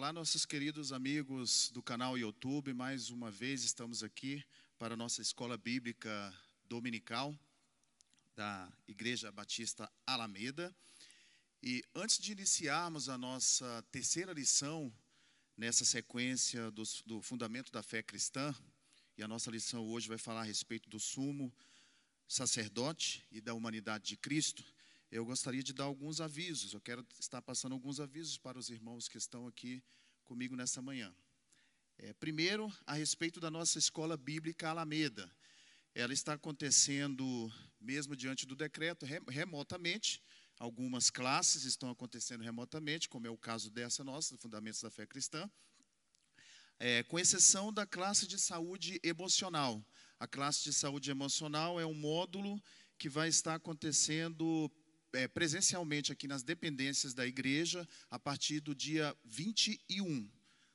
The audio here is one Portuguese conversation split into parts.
Olá, nossos queridos amigos do canal YouTube. Mais uma vez estamos aqui para a nossa escola bíblica dominical da Igreja Batista Alameda. E antes de iniciarmos a nossa terceira lição nessa sequência do, do fundamento da fé cristã, e a nossa lição hoje vai falar a respeito do sumo sacerdote e da humanidade de Cristo, eu gostaria de dar alguns avisos. Eu quero estar passando alguns avisos para os irmãos que estão aqui comigo nessa manhã. É, primeiro, a respeito da nossa escola bíblica Alameda. Ela está acontecendo, mesmo diante do decreto, remotamente. Algumas classes estão acontecendo remotamente, como é o caso dessa nossa, Fundamentos da Fé Cristã. É, com exceção da classe de saúde emocional. A classe de saúde emocional é um módulo que vai estar acontecendo é, presencialmente aqui nas dependências da igreja a partir do dia 21.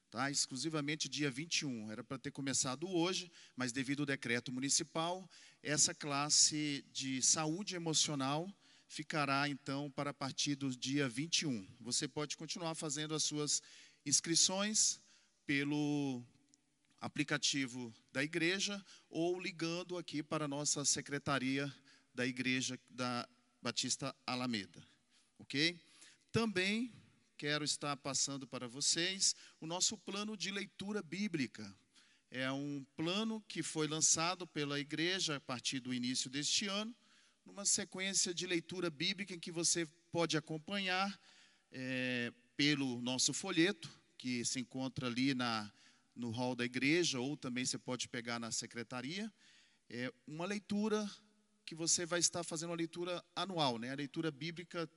Tá? Exclusivamente dia 21. Era para ter começado hoje, mas devido ao decreto municipal, essa classe de saúde emocional ficará então para a partir do dia 21. Você pode continuar fazendo as suas inscrições pelo aplicativo da igreja ou ligando aqui para a nossa secretaria da igreja da Batista Alameda, ok? Também quero estar passando para vocês o nosso plano de leitura bíblica. É um plano que foi lançado pela igreja a partir do início deste ano, numa sequência de leitura bíblica em que você pode acompanhar é, pelo nosso folheto, que se encontra ali na, no hall da igreja, ou também você pode pegar na secretaria. É uma leitura que você vai estar fazendo a leitura anual, né? a leitura bíblica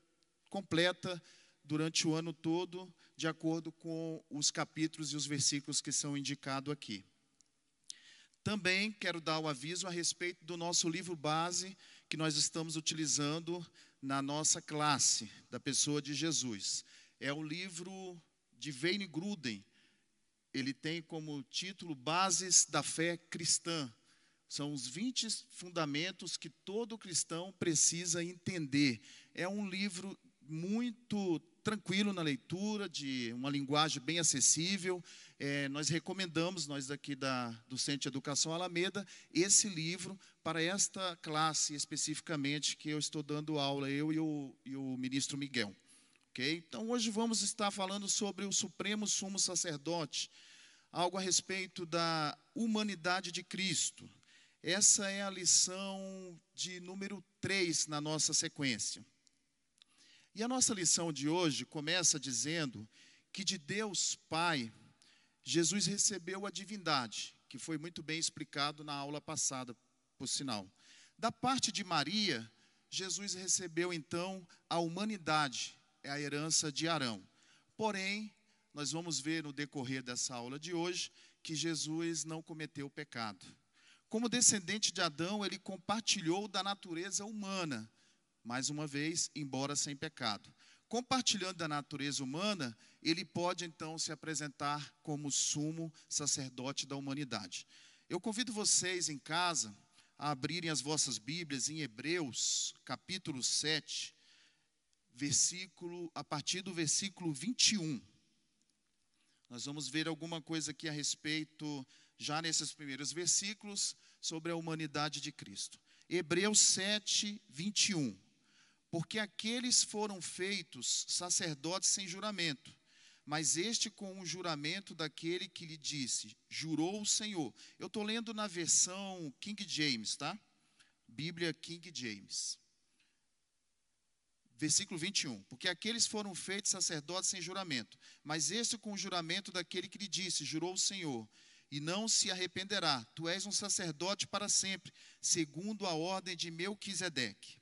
completa durante o ano todo, de acordo com os capítulos e os versículos que são indicados aqui. Também quero dar o aviso a respeito do nosso livro base que nós estamos utilizando na nossa classe da pessoa de Jesus. É o livro de Wayne Gruden. Ele tem como título Bases da Fé Cristã. São os 20 fundamentos que todo cristão precisa entender. É um livro muito tranquilo na leitura, de uma linguagem bem acessível. É, nós recomendamos, nós daqui da, do Centro de Educação Alameda, esse livro para esta classe especificamente que eu estou dando aula, eu e o, e o ministro Miguel. Okay? Então, hoje vamos estar falando sobre o Supremo Sumo Sacerdote, algo a respeito da humanidade de Cristo. Essa é a lição de número 3 na nossa sequência. E a nossa lição de hoje começa dizendo que de Deus Pai, Jesus recebeu a divindade, que foi muito bem explicado na aula passada, por sinal. Da parte de Maria, Jesus recebeu então a humanidade, é a herança de Arão. Porém, nós vamos ver no decorrer dessa aula de hoje que Jesus não cometeu pecado. Como descendente de Adão, ele compartilhou da natureza humana, mais uma vez, embora sem pecado. Compartilhando da natureza humana, ele pode então se apresentar como sumo sacerdote da humanidade. Eu convido vocês em casa a abrirem as vossas Bíblias em Hebreus, capítulo 7, versículo a partir do versículo 21. Nós vamos ver alguma coisa aqui a respeito já nesses primeiros versículos, sobre a humanidade de Cristo. Hebreus 7, 21. Porque aqueles foram feitos sacerdotes sem juramento, mas este com o juramento daquele que lhe disse: Jurou o Senhor. Eu estou lendo na versão King James, tá? Bíblia King James. Versículo 21. Porque aqueles foram feitos sacerdotes sem juramento, mas este com o juramento daquele que lhe disse: Jurou o Senhor e não se arrependerá. Tu és um sacerdote para sempre, segundo a ordem de Melquisedeque.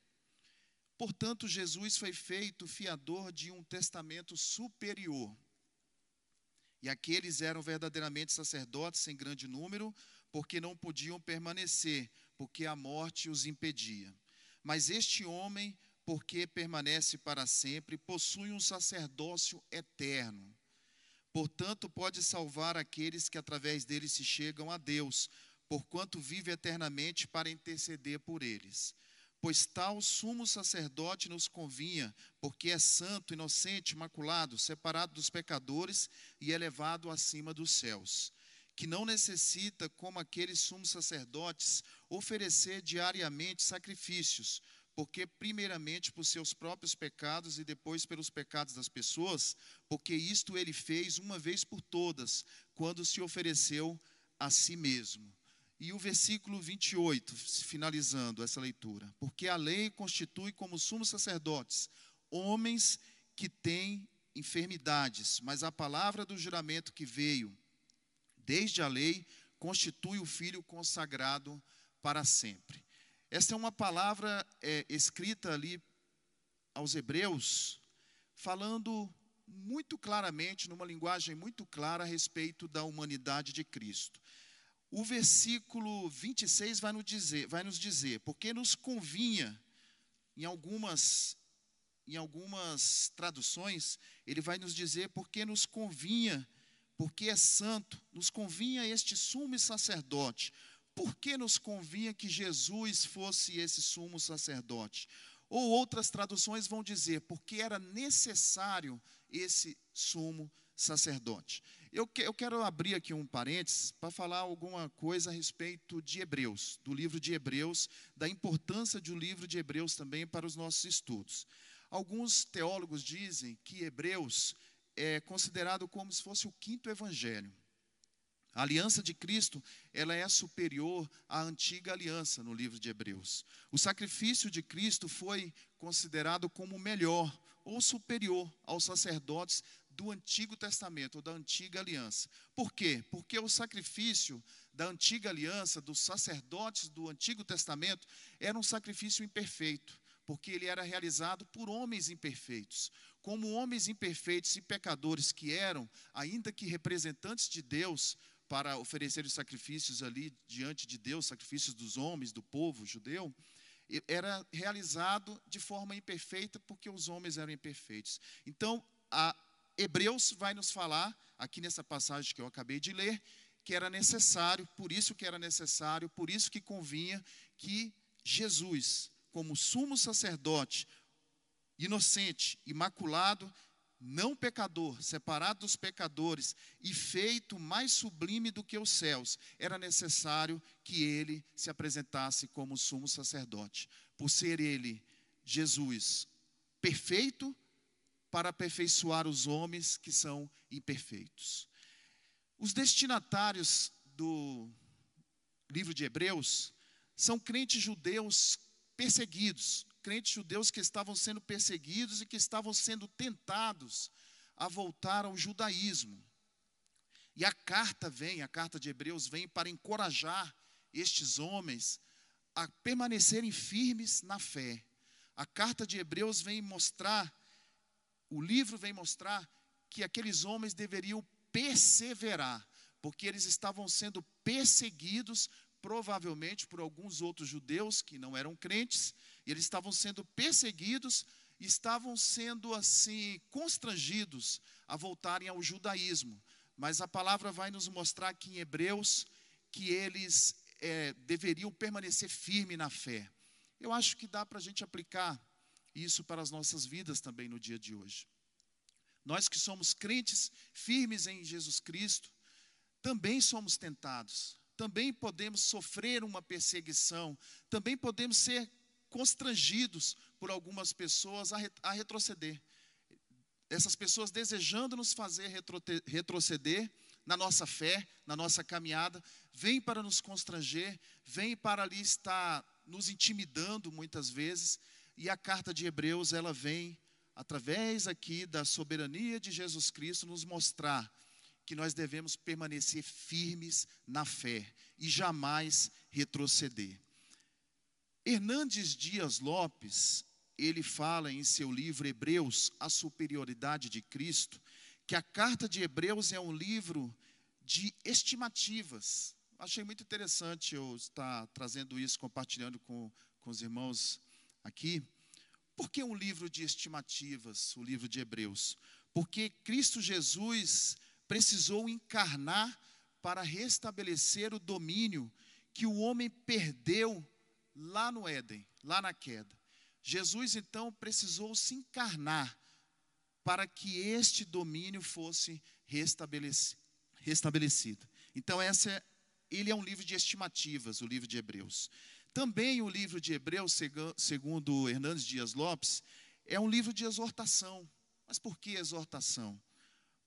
Portanto, Jesus foi feito fiador de um testamento superior. E aqueles eram verdadeiramente sacerdotes em grande número, porque não podiam permanecer, porque a morte os impedia. Mas este homem, porque permanece para sempre, possui um sacerdócio eterno Portanto, pode salvar aqueles que através dele se chegam a Deus, porquanto vive eternamente para interceder por eles. pois tal sumo sacerdote nos convinha, porque é santo, inocente, imaculado, separado dos pecadores e elevado acima dos céus, que não necessita, como aqueles sumos sacerdotes, oferecer diariamente sacrifícios, porque primeiramente por seus próprios pecados e depois pelos pecados das pessoas, porque isto ele fez uma vez por todas, quando se ofereceu a si mesmo. E o versículo 28, finalizando essa leitura. Porque a lei constitui como sumos sacerdotes homens que têm enfermidades, mas a palavra do juramento que veio desde a lei constitui o filho consagrado para sempre. Esta é uma palavra é, escrita ali aos Hebreus, falando muito claramente, numa linguagem muito clara, a respeito da humanidade de Cristo. O versículo 26 vai nos dizer, vai nos dizer porque nos convinha, em algumas, em algumas traduções, ele vai nos dizer porque nos convinha, porque é santo, nos convinha este sumo sacerdote, por que nos convinha que Jesus fosse esse sumo sacerdote? Ou outras traduções vão dizer, porque era necessário esse sumo sacerdote. Eu, que, eu quero abrir aqui um parênteses para falar alguma coisa a respeito de Hebreus, do livro de Hebreus, da importância do livro de Hebreus também para os nossos estudos. Alguns teólogos dizem que Hebreus é considerado como se fosse o quinto evangelho. A aliança de Cristo, ela é superior à antiga aliança no livro de Hebreus. O sacrifício de Cristo foi considerado como melhor ou superior aos sacerdotes do Antigo Testamento, ou da antiga aliança. Por quê? Porque o sacrifício da antiga aliança, dos sacerdotes do Antigo Testamento, era um sacrifício imperfeito, porque ele era realizado por homens imperfeitos. Como homens imperfeitos e pecadores que eram, ainda que representantes de Deus, para oferecer os sacrifícios ali diante de Deus, sacrifícios dos homens, do povo judeu, era realizado de forma imperfeita porque os homens eram imperfeitos. Então, Hebreus vai nos falar, aqui nessa passagem que eu acabei de ler, que era necessário, por isso que era necessário, por isso que convinha que Jesus, como sumo sacerdote, inocente, imaculado, não pecador, separado dos pecadores e feito mais sublime do que os céus, era necessário que ele se apresentasse como sumo sacerdote. Por ser ele, Jesus, perfeito para aperfeiçoar os homens que são imperfeitos. Os destinatários do livro de Hebreus são crentes judeus perseguidos, crentes judeus que estavam sendo perseguidos e que estavam sendo tentados a voltar ao judaísmo. E a carta vem, a carta de Hebreus vem para encorajar estes homens a permanecerem firmes na fé. A carta de Hebreus vem mostrar, o livro vem mostrar que aqueles homens deveriam perseverar, porque eles estavam sendo perseguidos provavelmente por alguns outros judeus que não eram crentes, e eles estavam sendo perseguidos estavam sendo assim constrangidos a voltarem ao judaísmo. Mas a palavra vai nos mostrar aqui em Hebreus que eles é, deveriam permanecer firmes na fé. Eu acho que dá para a gente aplicar isso para as nossas vidas também no dia de hoje. Nós que somos crentes firmes em Jesus Cristo, também somos tentados também podemos sofrer uma perseguição, também podemos ser constrangidos por algumas pessoas a, a retroceder. Essas pessoas desejando nos fazer retroceder na nossa fé, na nossa caminhada, vêm para nos constranger, vêm para ali estar nos intimidando muitas vezes, e a carta de Hebreus, ela vem através aqui da soberania de Jesus Cristo nos mostrar que nós devemos permanecer firmes na fé e jamais retroceder. Hernandes Dias Lopes, ele fala em seu livro Hebreus, A Superioridade de Cristo, que a carta de Hebreus é um livro de estimativas. Achei muito interessante eu estar trazendo isso, compartilhando com, com os irmãos aqui. Por que um livro de estimativas, o livro de Hebreus? Porque Cristo Jesus precisou encarnar para restabelecer o domínio que o homem perdeu lá no Éden, lá na queda. Jesus então precisou se encarnar para que este domínio fosse restabelecido. Então essa é, ele é um livro de estimativas, o livro de Hebreus. Também o livro de Hebreus, segundo Hernandes Dias Lopes, é um livro de exortação. Mas por que exortação?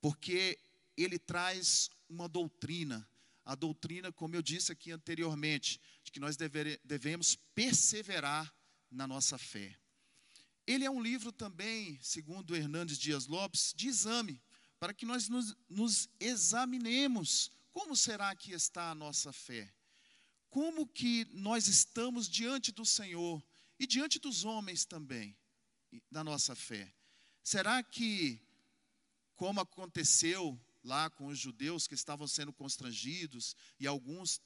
Porque ele traz uma doutrina, a doutrina, como eu disse aqui anteriormente, de que nós deve, devemos perseverar na nossa fé. Ele é um livro também, segundo Hernandes Dias Lopes, de exame, para que nós nos, nos examinemos como será que está a nossa fé. Como que nós estamos diante do Senhor e diante dos homens também, da nossa fé? Será que, como aconteceu lá com os judeus que estavam sendo constrangidos e alguns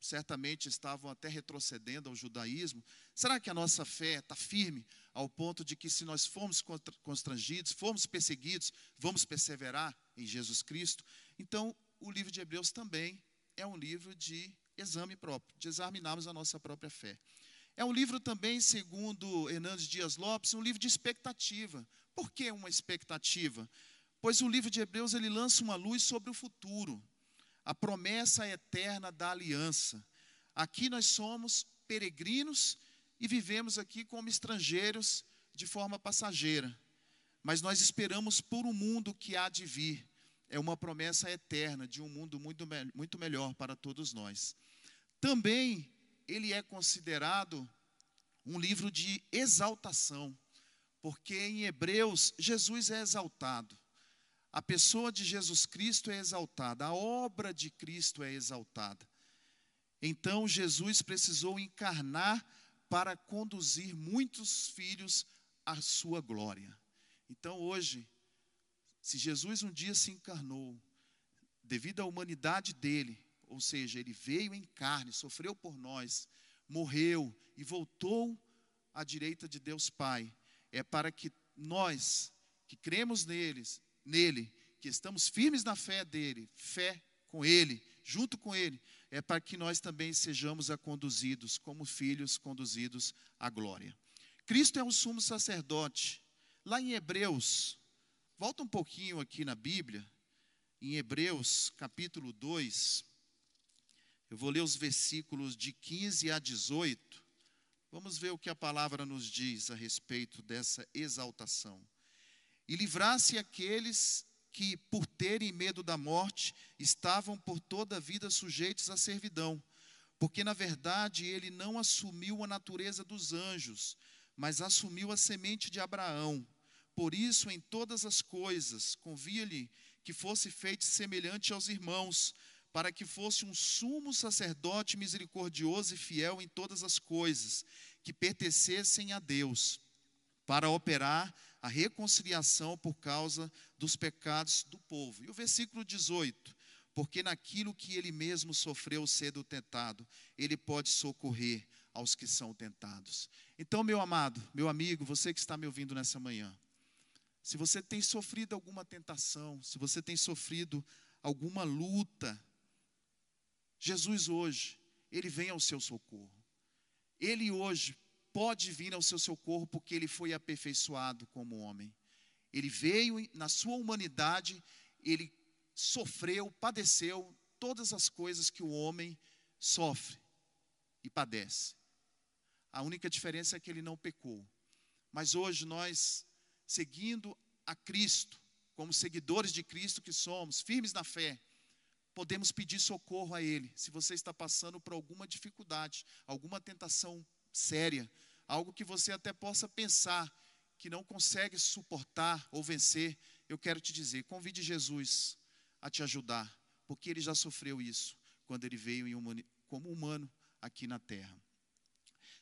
certamente estavam até retrocedendo ao judaísmo, será que a nossa fé está firme ao ponto de que, se nós formos constrangidos, formos perseguidos, vamos perseverar em Jesus Cristo? Então, o livro de Hebreus também é um livro de exame próprio, de examinarmos a nossa própria fé. É um livro também, segundo Hernandes Dias Lopes, um livro de expectativa. Por que uma expectativa? Pois o livro de Hebreus ele lança uma luz sobre o futuro, a promessa eterna da aliança. Aqui nós somos peregrinos e vivemos aqui como estrangeiros de forma passageira, mas nós esperamos por um mundo que há de vir. É uma promessa eterna de um mundo muito, muito melhor para todos nós. Também ele é considerado um livro de exaltação, porque em Hebreus Jesus é exaltado. A pessoa de Jesus Cristo é exaltada, a obra de Cristo é exaltada. Então Jesus precisou encarnar para conduzir muitos filhos à sua glória. Então hoje, se Jesus um dia se encarnou, devido à humanidade dele, ou seja, ele veio em carne, sofreu por nós, morreu e voltou à direita de Deus Pai, é para que nós, que cremos neles, nele, que estamos firmes na fé dele, fé com ele, junto com ele, é para que nós também sejamos conduzidos como filhos conduzidos à glória. Cristo é um sumo sacerdote. Lá em Hebreus, volta um pouquinho aqui na Bíblia, em Hebreus capítulo 2, eu vou ler os versículos de 15 a 18. Vamos ver o que a palavra nos diz a respeito dessa exaltação. E livrasse aqueles que, por terem medo da morte, estavam por toda a vida sujeitos à servidão. Porque, na verdade, ele não assumiu a natureza dos anjos, mas assumiu a semente de Abraão. Por isso, em todas as coisas, convia-lhe que fosse feito semelhante aos irmãos para que fosse um sumo sacerdote misericordioso e fiel em todas as coisas, que pertencessem a Deus, para operar a reconciliação por causa dos pecados do povo. E o versículo 18: Porque naquilo que ele mesmo sofreu sendo tentado, ele pode socorrer aos que são tentados. Então, meu amado, meu amigo, você que está me ouvindo nessa manhã, se você tem sofrido alguma tentação, se você tem sofrido alguma luta, Jesus hoje, ele vem ao seu socorro. Ele hoje pode vir ao seu socorro porque ele foi aperfeiçoado como homem. Ele veio na sua humanidade, ele sofreu, padeceu todas as coisas que o homem sofre e padece. A única diferença é que ele não pecou. Mas hoje nós, seguindo a Cristo, como seguidores de Cristo que somos, firmes na fé, podemos pedir socorro a Ele. Se você está passando por alguma dificuldade, alguma tentação séria, algo que você até possa pensar que não consegue suportar ou vencer, eu quero te dizer: convide Jesus a te ajudar, porque ele já sofreu isso quando ele veio como humano aqui na terra.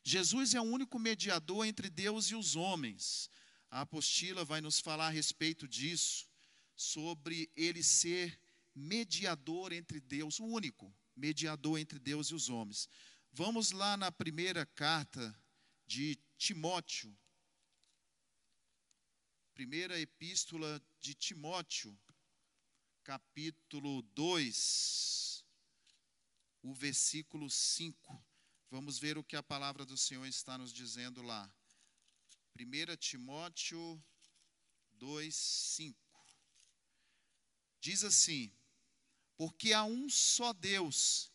Jesus é o único mediador entre Deus e os homens. A apostila vai nos falar a respeito disso, sobre ele ser mediador entre Deus, o único mediador entre Deus e os homens. Vamos lá na primeira carta de Timóteo. Primeira epístola de Timóteo, capítulo 2, o versículo 5. Vamos ver o que a palavra do Senhor está nos dizendo lá. 1 Timóteo 2, 5. Diz assim: Porque há um só Deus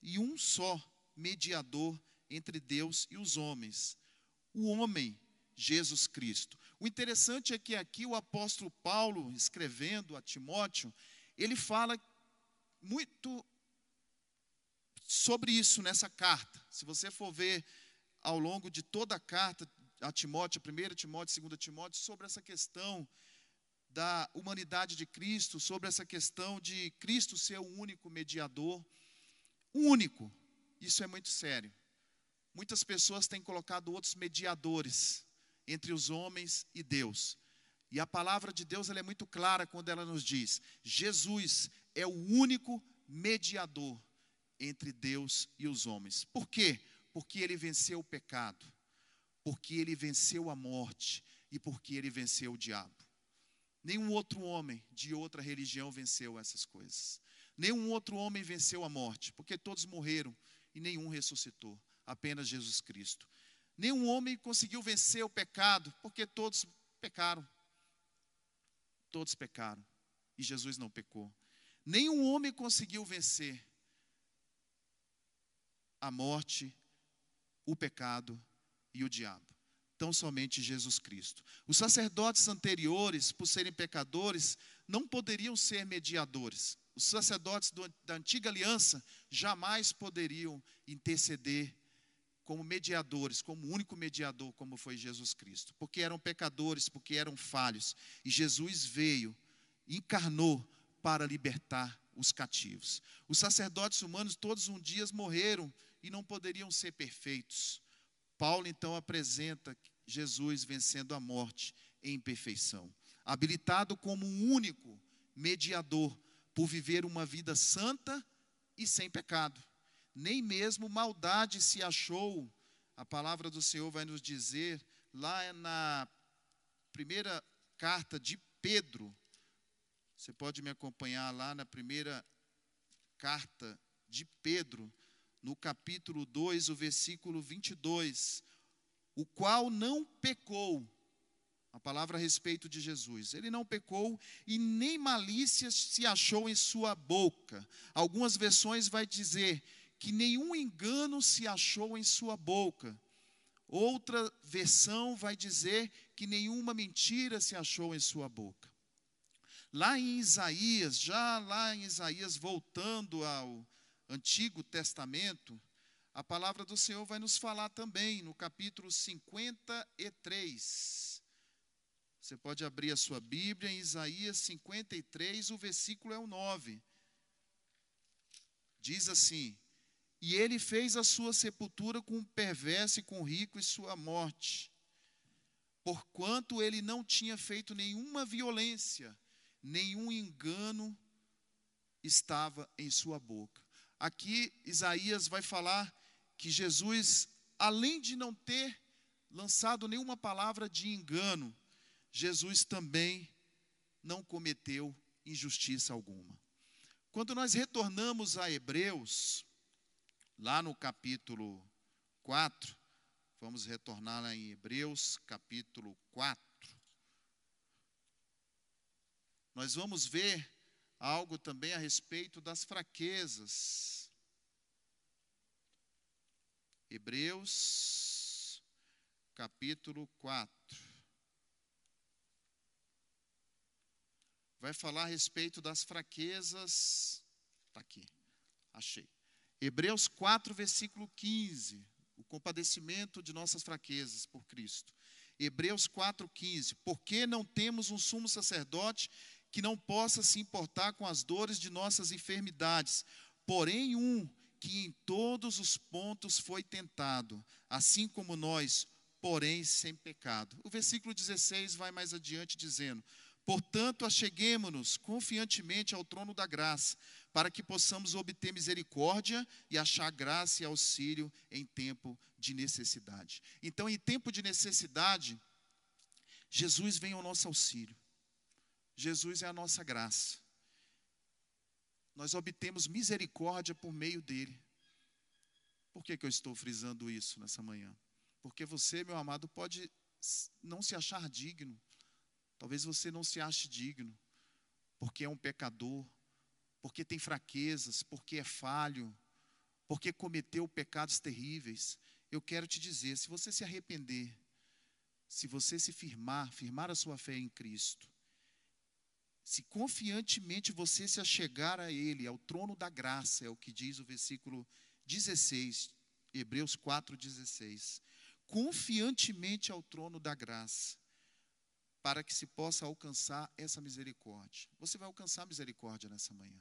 e um só mediador entre Deus e os homens, o homem Jesus Cristo. O interessante é que aqui o apóstolo Paulo, escrevendo a Timóteo, ele fala muito sobre isso nessa carta. Se você for ver ao longo de toda a carta a Timóteo, 1 Timóteo, 2 Timóteo, sobre essa questão da humanidade de Cristo, sobre essa questão de Cristo ser o único mediador, único. Isso é muito sério. Muitas pessoas têm colocado outros mediadores entre os homens e Deus. E a palavra de Deus é muito clara quando ela nos diz: Jesus é o único mediador entre Deus e os homens. Por quê? Porque ele venceu o pecado, porque ele venceu a morte e porque ele venceu o diabo. Nenhum outro homem de outra religião venceu essas coisas. Nenhum outro homem venceu a morte, porque todos morreram e nenhum ressuscitou, apenas Jesus Cristo. Nenhum homem conseguiu vencer o pecado, porque todos pecaram. Todos pecaram e Jesus não pecou. Nenhum homem conseguiu vencer a morte, o pecado e o diabo. Tão somente Jesus Cristo. Os sacerdotes anteriores, por serem pecadores, não poderiam ser mediadores. Os sacerdotes do, da antiga aliança jamais poderiam interceder como mediadores, como único mediador, como foi Jesus Cristo, porque eram pecadores, porque eram falhos. E Jesus veio, encarnou para libertar os cativos. Os sacerdotes humanos todos um dia morreram e não poderiam ser perfeitos. Paulo então apresenta Jesus vencendo a morte em perfeição, habilitado como um único mediador por viver uma vida santa e sem pecado. Nem mesmo maldade se achou. A palavra do Senhor vai nos dizer lá na primeira carta de Pedro. Você pode me acompanhar lá na primeira carta de Pedro, no capítulo 2, o versículo 22, o qual não pecou, a palavra a respeito de Jesus, ele não pecou e nem malícia se achou em sua boca. Algumas versões vai dizer que nenhum engano se achou em sua boca. Outra versão vai dizer que nenhuma mentira se achou em sua boca. Lá em Isaías, já lá em Isaías, voltando ao Antigo Testamento, a palavra do Senhor vai nos falar também no capítulo 53. Você pode abrir a sua Bíblia em Isaías 53, o versículo é o 9. Diz assim: E ele fez a sua sepultura com o perverso e com o rico e sua morte, porquanto ele não tinha feito nenhuma violência, nenhum engano estava em sua boca. Aqui Isaías vai falar que Jesus, além de não ter lançado nenhuma palavra de engano, Jesus também não cometeu injustiça alguma. Quando nós retornamos a Hebreus, lá no capítulo 4, vamos retornar lá em Hebreus, capítulo 4, nós vamos ver algo também a respeito das fraquezas. Hebreus, capítulo 4. Vai falar a respeito das fraquezas. Está aqui, achei. Hebreus 4, versículo 15. O compadecimento de nossas fraquezas por Cristo. Hebreus 4,15. Porque não temos um sumo sacerdote que não possa se importar com as dores de nossas enfermidades, porém um que em todos os pontos foi tentado, assim como nós, porém sem pecado. O versículo 16 vai mais adiante dizendo: Portanto, acheguemo-nos confiantemente ao trono da graça, para que possamos obter misericórdia e achar graça e auxílio em tempo de necessidade. Então, em tempo de necessidade, Jesus vem ao nosso auxílio. Jesus é a nossa graça. Nós obtemos misericórdia por meio dele. Por que, que eu estou frisando isso nessa manhã? Porque você, meu amado, pode não se achar digno. Talvez você não se ache digno, porque é um pecador, porque tem fraquezas, porque é falho, porque cometeu pecados terríveis. Eu quero te dizer: se você se arrepender, se você se firmar, firmar a sua fé em Cristo, se confiantemente você se achegar a Ele, ao trono da graça, é o que diz o versículo 16, Hebreus 4,16. Confiantemente ao trono da graça, para que se possa alcançar essa misericórdia. Você vai alcançar misericórdia nessa manhã.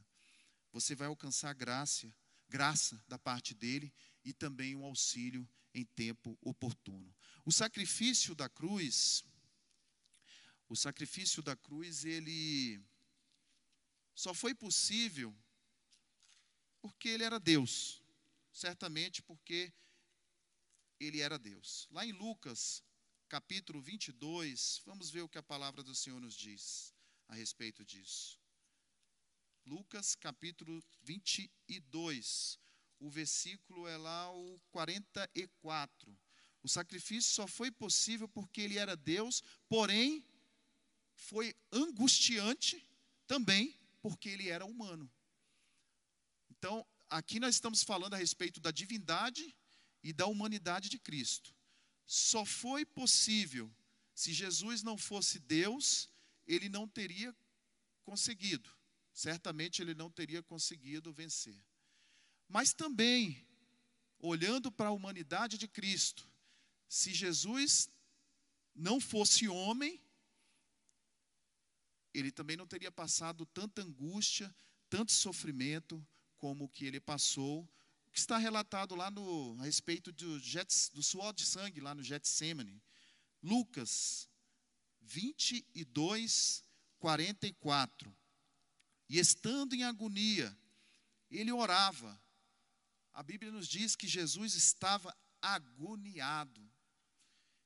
Você vai alcançar graça, graça da parte dele e também um auxílio em tempo oportuno. O sacrifício da cruz, o sacrifício da cruz, ele só foi possível porque ele era Deus. Certamente porque ele era Deus. Lá em Lucas, capítulo 22, vamos ver o que a palavra do Senhor nos diz a respeito disso. Lucas, capítulo 22, o versículo é lá o 44. O sacrifício só foi possível porque ele era Deus, porém foi angustiante também porque ele era humano. Então, aqui nós estamos falando a respeito da divindade e da humanidade de Cristo. Só foi possível se Jesus não fosse Deus, ele não teria conseguido. Certamente ele não teria conseguido vencer. Mas também, olhando para a humanidade de Cristo, se Jesus não fosse homem, ele também não teria passado tanta angústia, tanto sofrimento como o que ele passou, que está relatado lá no, a respeito do, do suor de sangue, lá no Getsemane. Lucas 22, 44. E estando em agonia, ele orava, a Bíblia nos diz que Jesus estava agoniado.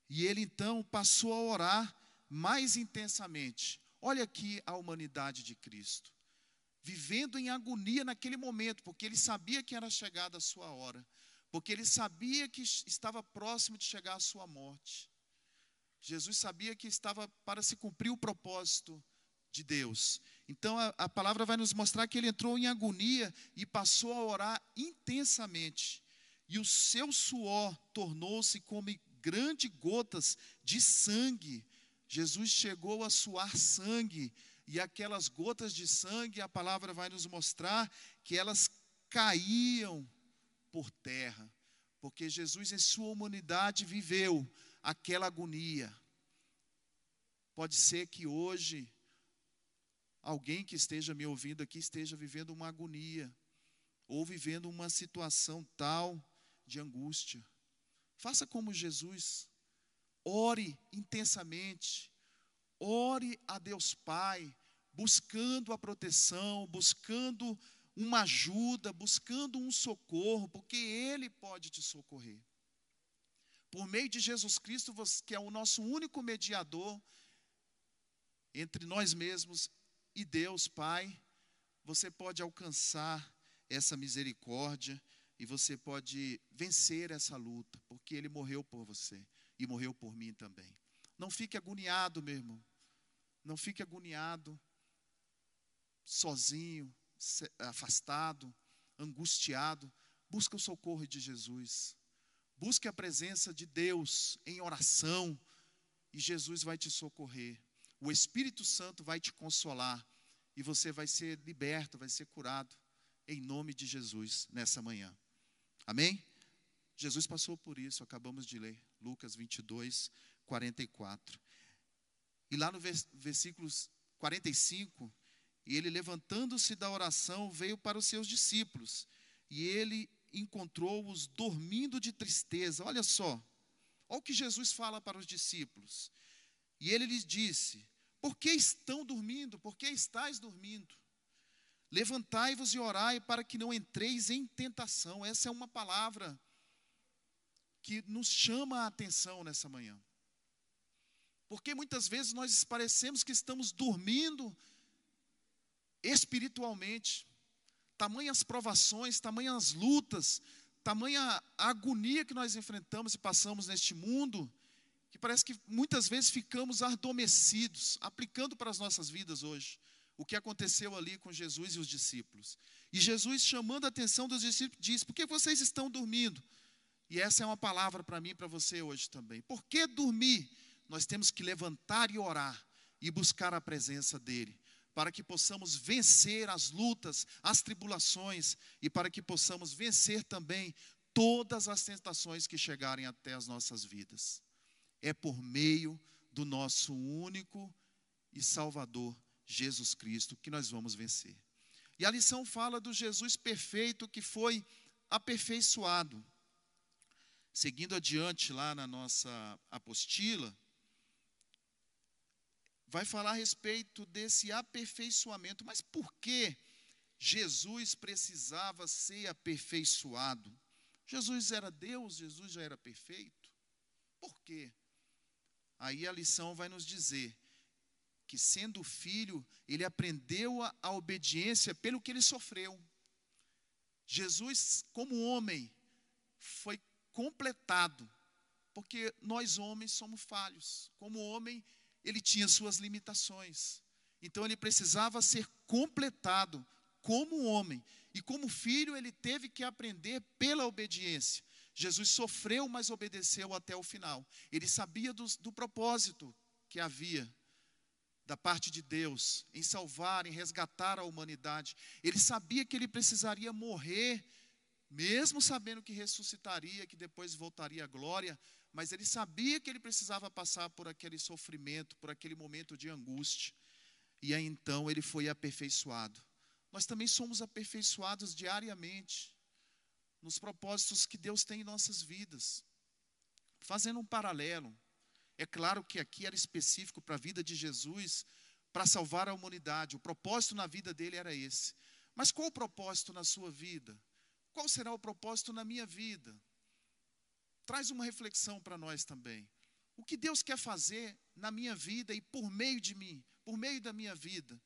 E ele então passou a orar mais intensamente. Olha aqui a humanidade de Cristo, vivendo em agonia naquele momento, porque ele sabia que era chegada a sua hora, porque ele sabia que estava próximo de chegar a sua morte. Jesus sabia que estava para se cumprir o propósito de Deus. Então a, a, palavra vai nos mostrar que ele entrou em agonia e passou a orar intensamente. E o seu suor tornou-se como grandes gotas de sangue. Jesus chegou a suar sangue. E aquelas gotas de sangue, a palavra vai nos mostrar que elas caíam por terra. Porque Jesus, em sua humanidade, viveu aquela agonia. Pode ser que hoje alguém que esteja me ouvindo aqui esteja vivendo uma agonia ou vivendo uma situação tal de angústia. Faça como Jesus. Ore intensamente. Ore a Deus Pai, buscando a proteção, buscando uma ajuda, buscando um socorro, porque Ele pode te socorrer. Por meio de Jesus Cristo, que é o nosso único mediador entre nós mesmos e Deus, Pai, você pode alcançar essa misericórdia e você pode vencer essa luta, porque Ele morreu por você e morreu por mim também. Não fique agoniado, meu irmão. Não fique agoniado, sozinho, afastado, angustiado. Busque o socorro de Jesus. Busque a presença de Deus em oração e Jesus vai te socorrer. O Espírito Santo vai te consolar e você vai ser liberto, vai ser curado em nome de Jesus nessa manhã. Amém? Jesus passou por isso, acabamos de ler, Lucas 22, 44. E lá no versículo 45, ele levantando-se da oração, veio para os seus discípulos, e ele encontrou-os dormindo de tristeza. Olha só, olha o que Jesus fala para os discípulos. E ele lhes disse: por que estão dormindo? Por que estáis dormindo? Levantai-vos e orai para que não entreis em tentação. Essa é uma palavra que nos chama a atenção nessa manhã. Porque muitas vezes nós parecemos que estamos dormindo espiritualmente. Tamanhas provações, tamanhas lutas, tamanha agonia que nós enfrentamos e passamos neste mundo, que parece que muitas vezes ficamos adormecidos, aplicando para as nossas vidas hoje o que aconteceu ali com Jesus e os discípulos. E Jesus, chamando a atenção dos discípulos, diz: Por que vocês estão dormindo? E essa é uma palavra para mim e para você hoje também. Por que dormir? Nós temos que levantar e orar e buscar a presença dEle, para que possamos vencer as lutas, as tribulações e para que possamos vencer também todas as tentações que chegarem até as nossas vidas. É por meio do nosso único e Salvador Jesus Cristo que nós vamos vencer. E a lição fala do Jesus perfeito que foi aperfeiçoado. Seguindo adiante lá na nossa apostila, vai falar a respeito desse aperfeiçoamento. Mas por que Jesus precisava ser aperfeiçoado? Jesus era Deus, Jesus já era perfeito. Por quê? Aí a lição vai nos dizer que, sendo filho, ele aprendeu a, a obediência pelo que ele sofreu. Jesus, como homem, foi completado, porque nós homens somos falhos. Como homem, ele tinha suas limitações. Então ele precisava ser completado como homem. E como filho, ele teve que aprender pela obediência. Jesus sofreu, mas obedeceu até o final. Ele sabia do, do propósito que havia da parte de Deus em salvar, em resgatar a humanidade. Ele sabia que ele precisaria morrer, mesmo sabendo que ressuscitaria, que depois voltaria à glória, mas ele sabia que ele precisava passar por aquele sofrimento, por aquele momento de angústia. E aí então ele foi aperfeiçoado. Nós também somos aperfeiçoados diariamente nos propósitos que Deus tem em nossas vidas. Fazendo um paralelo, é claro que aqui era específico para a vida de Jesus, para salvar a humanidade. O propósito na vida dele era esse. Mas qual o propósito na sua vida? Qual será o propósito na minha vida? Traz uma reflexão para nós também. O que Deus quer fazer na minha vida e por meio de mim, por meio da minha vida?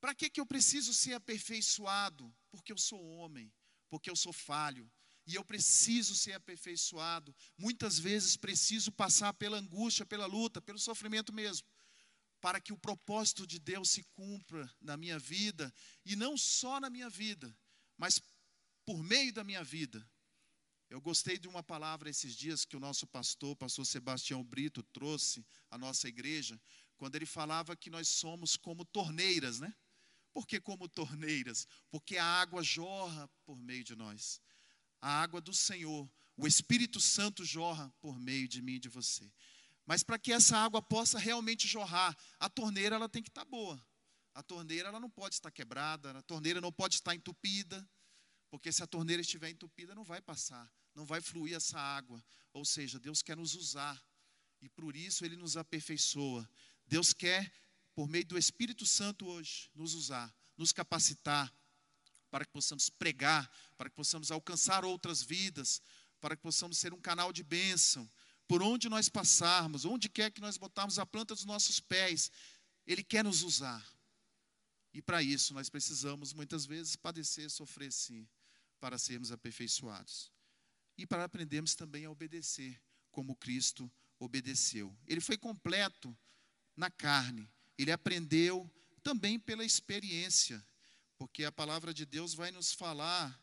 Para que, que eu preciso ser aperfeiçoado? Porque eu sou homem, porque eu sou falho, e eu preciso ser aperfeiçoado. Muitas vezes preciso passar pela angústia, pela luta, pelo sofrimento mesmo, para que o propósito de Deus se cumpra na minha vida, e não só na minha vida, mas por meio da minha vida, eu gostei de uma palavra esses dias que o nosso pastor, pastor Sebastião Brito, trouxe à nossa igreja, quando ele falava que nós somos como torneiras, né? Por que como torneiras? Porque a água jorra por meio de nós. A água do Senhor, o Espírito Santo jorra por meio de mim e de você. Mas para que essa água possa realmente jorrar, a torneira ela tem que estar boa. A torneira ela não pode estar quebrada, a torneira não pode estar entupida, porque se a torneira estiver entupida não vai passar não vai fluir essa água. Ou seja, Deus quer nos usar e por isso Ele nos aperfeiçoa. Deus quer, por meio do Espírito Santo hoje, nos usar, nos capacitar para que possamos pregar, para que possamos alcançar outras vidas, para que possamos ser um canal de bênção. Por onde nós passarmos, onde quer que nós botarmos a planta dos nossos pés, Ele quer nos usar. E para isso nós precisamos muitas vezes padecer, sofrer sim, para sermos aperfeiçoados e para aprendermos também a obedecer, como Cristo obedeceu. Ele foi completo na carne, ele aprendeu também pela experiência, porque a palavra de Deus vai nos falar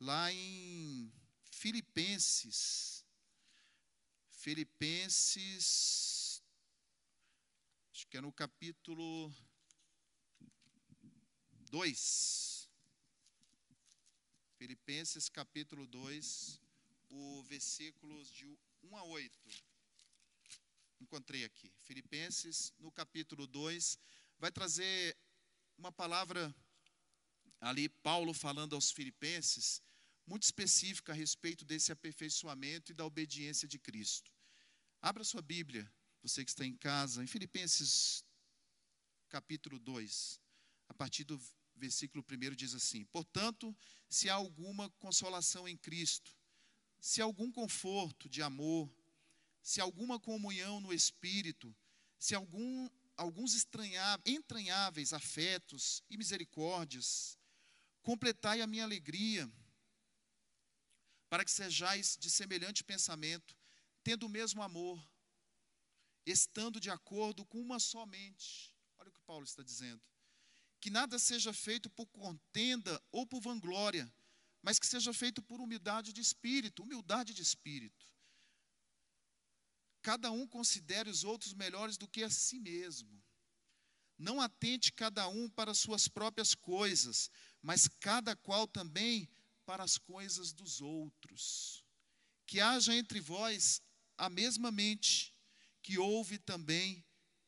lá em Filipenses. Filipenses, acho que é no capítulo 2. Filipenses capítulo 2 o versículos de 1 a 8. Encontrei aqui. Filipenses, no capítulo 2, vai trazer uma palavra ali, Paulo falando aos filipenses, muito específica a respeito desse aperfeiçoamento e da obediência de Cristo. Abra sua Bíblia, você que está em casa, em Filipenses capítulo 2, a partir do versículo 1 diz assim: Portanto, se há alguma consolação em Cristo, se algum conforto de amor, se alguma comunhão no espírito, se algum, alguns entranháveis afetos e misericórdias, completai a minha alegria, para que sejais de semelhante pensamento, tendo o mesmo amor, estando de acordo com uma só mente. Olha o que Paulo está dizendo. Que nada seja feito por contenda ou por vanglória, mas que seja feito por humildade de espírito, humildade de espírito. Cada um considere os outros melhores do que a si mesmo. Não atente cada um para suas próprias coisas, mas cada qual também para as coisas dos outros. Que haja entre vós a mesma mente que houve também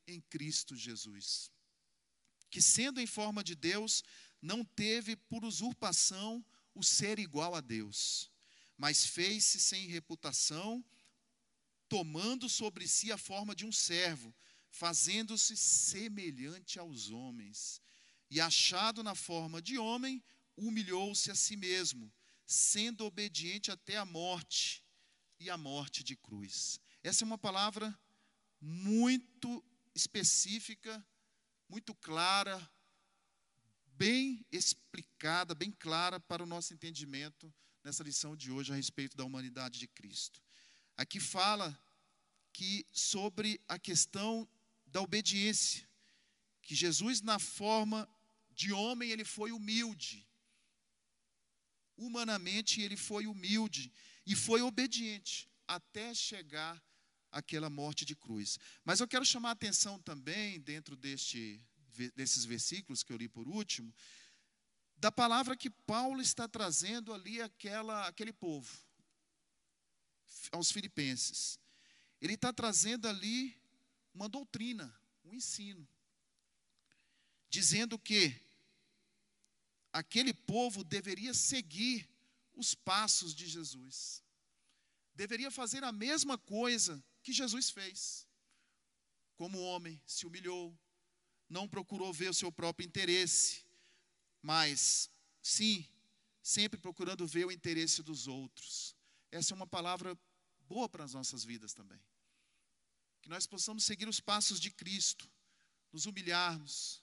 em Cristo Jesus, que sendo em forma de Deus, não teve por usurpação o ser igual a Deus, mas fez-se sem reputação, tomando sobre si a forma de um servo, fazendo-se semelhante aos homens, e achado na forma de homem, humilhou-se a si mesmo, sendo obediente até a morte e a morte de cruz. Essa é uma palavra muito específica, muito clara, bem explicada, bem clara para o nosso entendimento nessa lição de hoje a respeito da humanidade de Cristo. Aqui fala que sobre a questão da obediência, que Jesus na forma de homem ele foi humilde. Humanamente ele foi humilde e foi obediente até chegar àquela morte de cruz. Mas eu quero chamar a atenção também dentro deste desses versículos que eu li por último, da palavra que Paulo está trazendo ali aquela, aquele povo, aos filipenses. Ele está trazendo ali uma doutrina, um ensino, dizendo que aquele povo deveria seguir os passos de Jesus, deveria fazer a mesma coisa que Jesus fez. Como homem, se humilhou, não procurou ver o seu próprio interesse, mas sim, sempre procurando ver o interesse dos outros. Essa é uma palavra boa para as nossas vidas também. Que nós possamos seguir os passos de Cristo, nos humilharmos,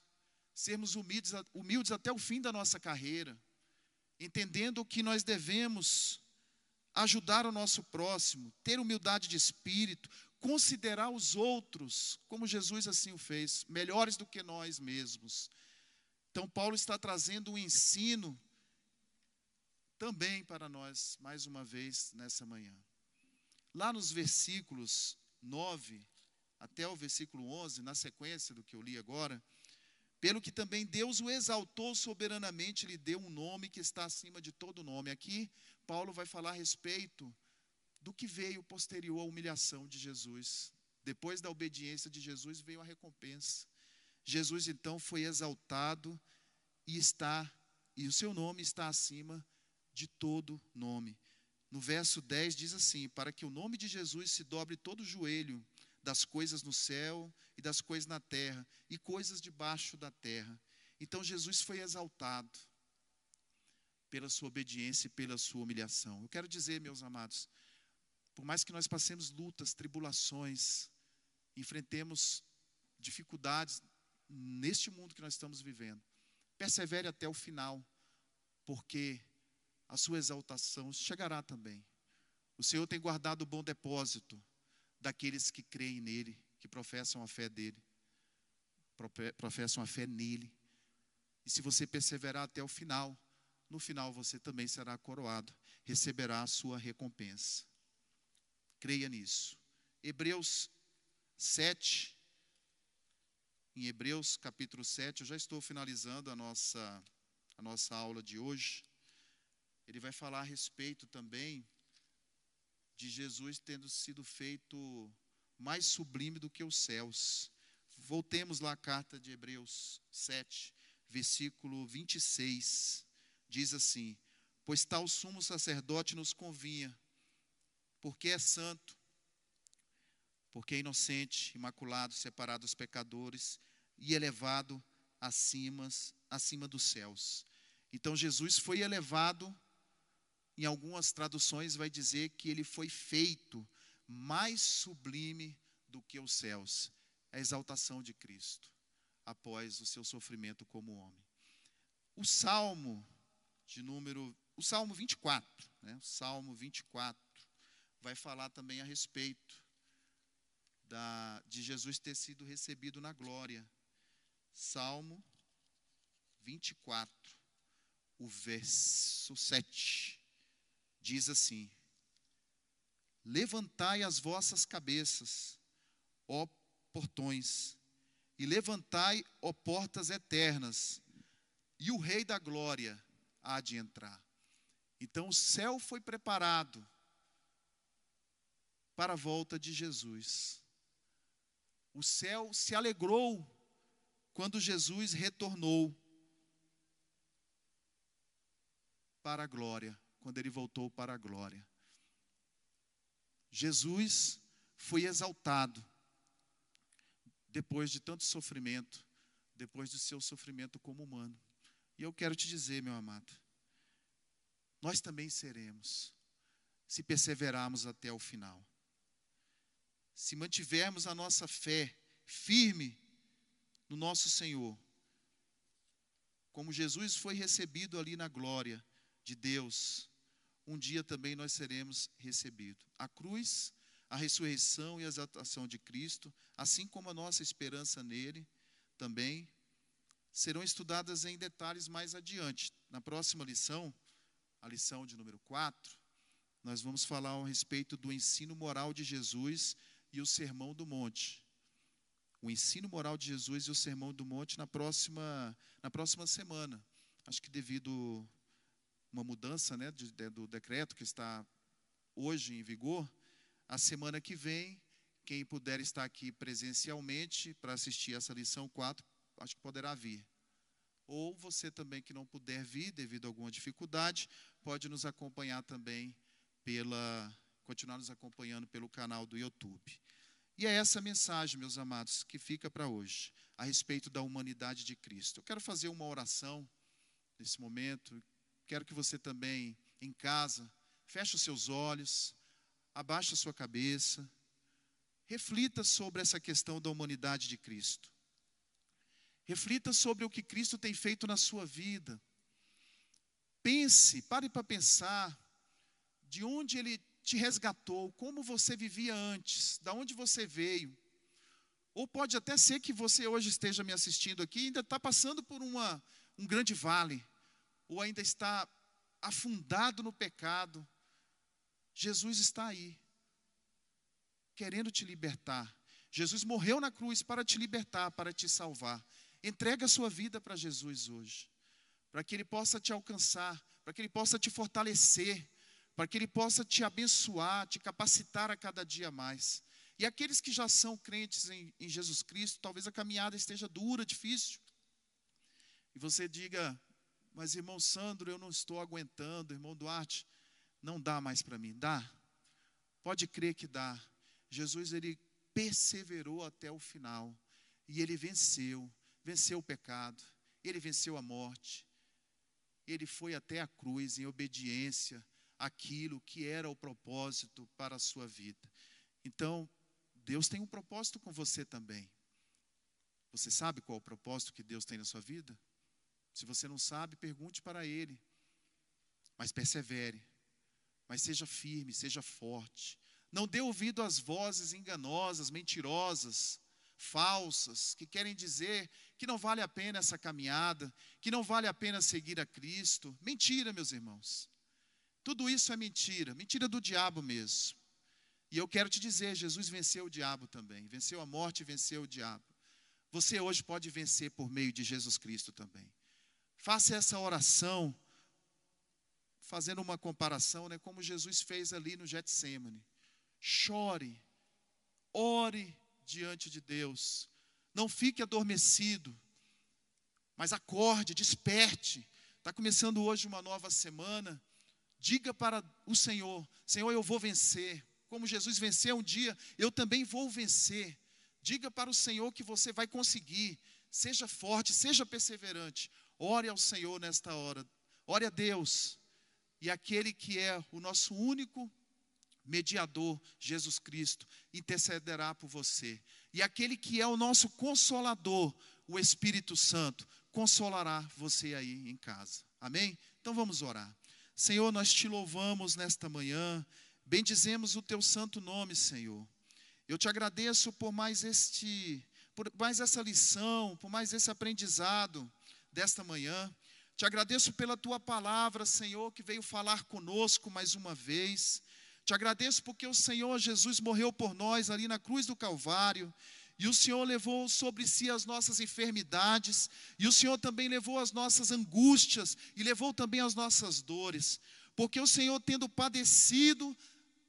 sermos humildes, humildes até o fim da nossa carreira, entendendo que nós devemos ajudar o nosso próximo, ter humildade de espírito, considerar os outros, como Jesus assim o fez, melhores do que nós mesmos. Então, Paulo está trazendo um ensino também para nós, mais uma vez, nessa manhã. Lá nos versículos 9 até o versículo 11, na sequência do que eu li agora, pelo que também Deus o exaltou soberanamente, lhe deu um nome que está acima de todo nome. Aqui, Paulo vai falar a respeito do que veio posterior à humilhação de Jesus. Depois da obediência de Jesus veio a recompensa. Jesus então foi exaltado e está e o seu nome está acima de todo nome. No verso 10 diz assim: Para que o nome de Jesus se dobre todo o joelho das coisas no céu e das coisas na terra e coisas debaixo da terra. Então Jesus foi exaltado pela sua obediência e pela sua humilhação. Eu quero dizer, meus amados, por mais que nós passemos lutas, tribulações, enfrentemos dificuldades neste mundo que nós estamos vivendo, persevere até o final, porque a sua exaltação chegará também. O Senhor tem guardado o bom depósito daqueles que creem nele, que professam a fé dele, professam a fé nele. E se você perseverar até o final, no final você também será coroado, receberá a sua recompensa. Creia nisso. Hebreus 7, em Hebreus capítulo 7, eu já estou finalizando a nossa, a nossa aula de hoje. Ele vai falar a respeito também de Jesus tendo sido feito mais sublime do que os céus. Voltemos lá à carta de Hebreus 7, versículo 26. Diz assim: Pois tal sumo sacerdote nos convinha, porque é santo, porque é inocente, imaculado, separado dos pecadores e elevado acima, acima dos céus. Então Jesus foi elevado em algumas traduções vai dizer que ele foi feito mais sublime do que os céus. A exaltação de Cristo após o seu sofrimento como homem. O Salmo de número o Salmo 24, né? O Salmo 24 vai falar também a respeito da, de Jesus ter sido recebido na glória. Salmo 24, o verso 7, diz assim: Levantai as vossas cabeças, ó portões, e levantai, ó portas eternas, e o Rei da Glória há de entrar. Então o céu foi preparado para a volta de Jesus. O céu se alegrou quando Jesus retornou para a glória, quando ele voltou para a glória. Jesus foi exaltado depois de tanto sofrimento, depois do seu sofrimento como humano. E eu quero te dizer, meu amado, nós também seremos, se perseverarmos até o final. Se mantivermos a nossa fé firme no nosso Senhor, como Jesus foi recebido ali na glória de Deus, um dia também nós seremos recebidos. A cruz, a ressurreição e a exaltação de Cristo, assim como a nossa esperança nele, também serão estudadas em detalhes mais adiante. Na próxima lição, a lição de número 4, nós vamos falar a respeito do ensino moral de Jesus e o Sermão do Monte. O ensino moral de Jesus e o Sermão do Monte na próxima, na próxima semana. Acho que devido uma mudança né, de, de, do decreto que está hoje em vigor, a semana que vem, quem puder estar aqui presencialmente para assistir essa lição 4, acho que poderá vir. Ou você também que não puder vir devido a alguma dificuldade, pode nos acompanhar também pela continuar nos acompanhando pelo canal do YouTube. E é essa mensagem, meus amados, que fica para hoje, a respeito da humanidade de Cristo. Eu quero fazer uma oração nesse momento, Quero que você também, em casa, feche os seus olhos, abaixe a sua cabeça, reflita sobre essa questão da humanidade de Cristo. Reflita sobre o que Cristo tem feito na sua vida. Pense, pare para pensar de onde Ele te resgatou, como você vivia antes, da onde você veio. Ou pode até ser que você hoje esteja me assistindo aqui e ainda está passando por uma, um grande vale ou ainda está afundado no pecado, Jesus está aí, querendo te libertar. Jesus morreu na cruz para te libertar, para te salvar. Entrega a sua vida para Jesus hoje, para que Ele possa te alcançar, para que Ele possa te fortalecer, para que Ele possa te abençoar, te capacitar a cada dia mais. E aqueles que já são crentes em, em Jesus Cristo, talvez a caminhada esteja dura, difícil, e você diga: mas, irmão Sandro, eu não estou aguentando. Irmão Duarte, não dá mais para mim. Dá. Pode crer que dá. Jesus, ele perseverou até o final. E ele venceu. Venceu o pecado. Ele venceu a morte. Ele foi até a cruz em obediência àquilo que era o propósito para a sua vida. Então, Deus tem um propósito com você também. Você sabe qual é o propósito que Deus tem na sua vida? Se você não sabe, pergunte para Ele. Mas persevere. Mas seja firme, seja forte. Não dê ouvido às vozes enganosas, mentirosas, falsas, que querem dizer que não vale a pena essa caminhada, que não vale a pena seguir a Cristo. Mentira, meus irmãos. Tudo isso é mentira, mentira do diabo mesmo. E eu quero te dizer, Jesus venceu o diabo também, venceu a morte venceu o diabo. Você hoje pode vencer por meio de Jesus Cristo também. Faça essa oração, fazendo uma comparação, né, como Jesus fez ali no Getsemane. Chore, ore diante de Deus. Não fique adormecido, mas acorde, desperte. Está começando hoje uma nova semana. Diga para o Senhor: Senhor, eu vou vencer. Como Jesus venceu um dia, eu também vou vencer. Diga para o Senhor que você vai conseguir. Seja forte, seja perseverante. Ore ao Senhor nesta hora. Ore a Deus. E aquele que é o nosso único mediador, Jesus Cristo, intercederá por você. E aquele que é o nosso consolador, o Espírito Santo, consolará você aí em casa. Amém? Então vamos orar. Senhor, nós te louvamos nesta manhã, bendizemos o teu santo nome, Senhor. Eu te agradeço por mais este, por mais essa lição, por mais esse aprendizado desta manhã. Te agradeço pela tua palavra, Senhor, que veio falar conosco mais uma vez. Te agradeço porque o Senhor Jesus morreu por nós ali na cruz do Calvário. E o Senhor levou sobre si as nossas enfermidades, e o Senhor também levou as nossas angústias, e levou também as nossas dores, porque o Senhor, tendo padecido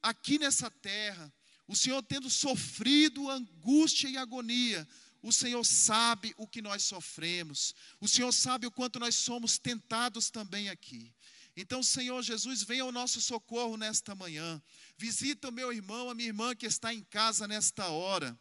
aqui nessa terra, o Senhor tendo sofrido angústia e agonia, o Senhor sabe o que nós sofremos, o Senhor sabe o quanto nós somos tentados também aqui. Então, Senhor Jesus, venha ao nosso socorro nesta manhã. Visita o meu irmão, a minha irmã que está em casa nesta hora.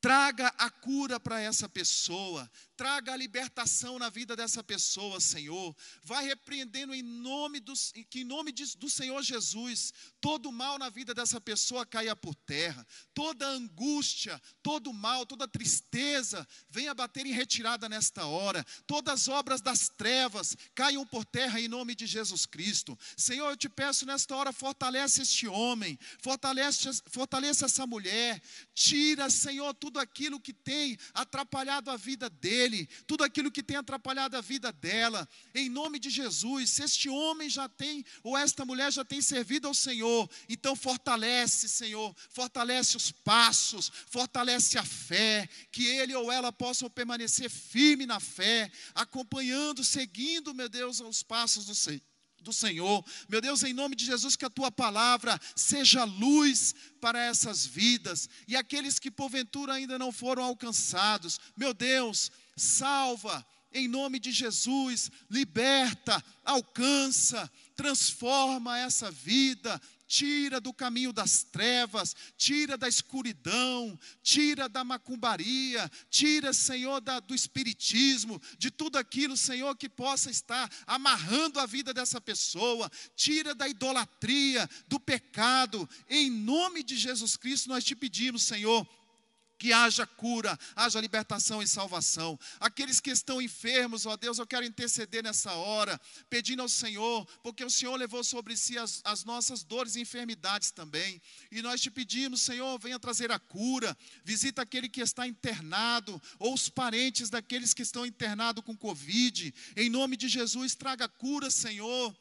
Traga a cura para essa pessoa, traga a libertação na vida dessa pessoa, Senhor. Vai repreendendo em nome do, que em nome do Senhor Jesus, todo mal na vida dessa pessoa caia por terra, toda angústia, todo mal, toda tristeza venha bater em retirada nesta hora, todas as obras das trevas caiam por terra em nome de Jesus Cristo. Senhor, eu te peço nesta hora, fortalece este homem, fortalece, fortaleça essa mulher, tira, Senhor, tudo aquilo que tem atrapalhado a vida dele dele, tudo aquilo que tem atrapalhado a vida dela, em nome de Jesus. Se este homem já tem, ou esta mulher já tem servido ao Senhor, então fortalece, Senhor, fortalece os passos, fortalece a fé, que ele ou ela possam permanecer firme na fé, acompanhando, seguindo, meu Deus, os passos do Senhor do Senhor. Meu Deus, em nome de Jesus, que a tua palavra seja luz para essas vidas e aqueles que porventura ainda não foram alcançados. Meu Deus, salva, em nome de Jesus, liberta, alcança, transforma essa vida, tira do caminho das trevas, tira da escuridão, tira da macumbaria, tira, Senhor, da, do espiritismo, de tudo aquilo, Senhor, que possa estar amarrando a vida dessa pessoa, tira da idolatria, do pecado, em nome de Jesus Cristo nós te pedimos, Senhor que haja cura, haja libertação e salvação. Aqueles que estão enfermos, ó Deus, eu quero interceder nessa hora, pedindo ao Senhor, porque o Senhor levou sobre si as, as nossas dores e enfermidades também. E nós te pedimos, Senhor, venha trazer a cura, visita aquele que está internado, ou os parentes daqueles que estão internados com Covid. Em nome de Jesus, traga cura, Senhor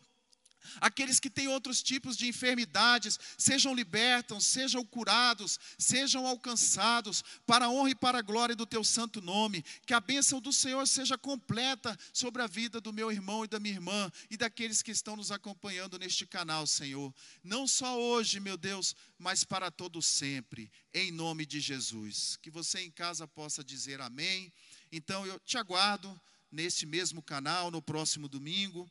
Aqueles que têm outros tipos de enfermidades, sejam libertos, sejam curados, sejam alcançados, para a honra e para a glória do teu santo nome. Que a bênção do Senhor seja completa sobre a vida do meu irmão e da minha irmã e daqueles que estão nos acompanhando neste canal, Senhor. Não só hoje, meu Deus, mas para todo sempre, em nome de Jesus. Que você em casa possa dizer amém. Então eu te aguardo neste mesmo canal no próximo domingo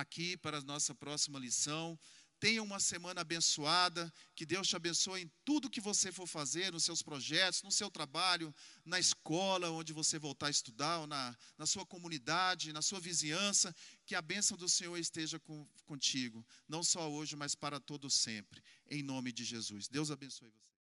aqui para a nossa próxima lição. Tenha uma semana abençoada, que Deus te abençoe em tudo que você for fazer, nos seus projetos, no seu trabalho, na escola, onde você voltar a estudar, na, na sua comunidade, na sua vizinhança, que a bênção do Senhor esteja com, contigo, não só hoje, mas para todo sempre, em nome de Jesus. Deus abençoe você.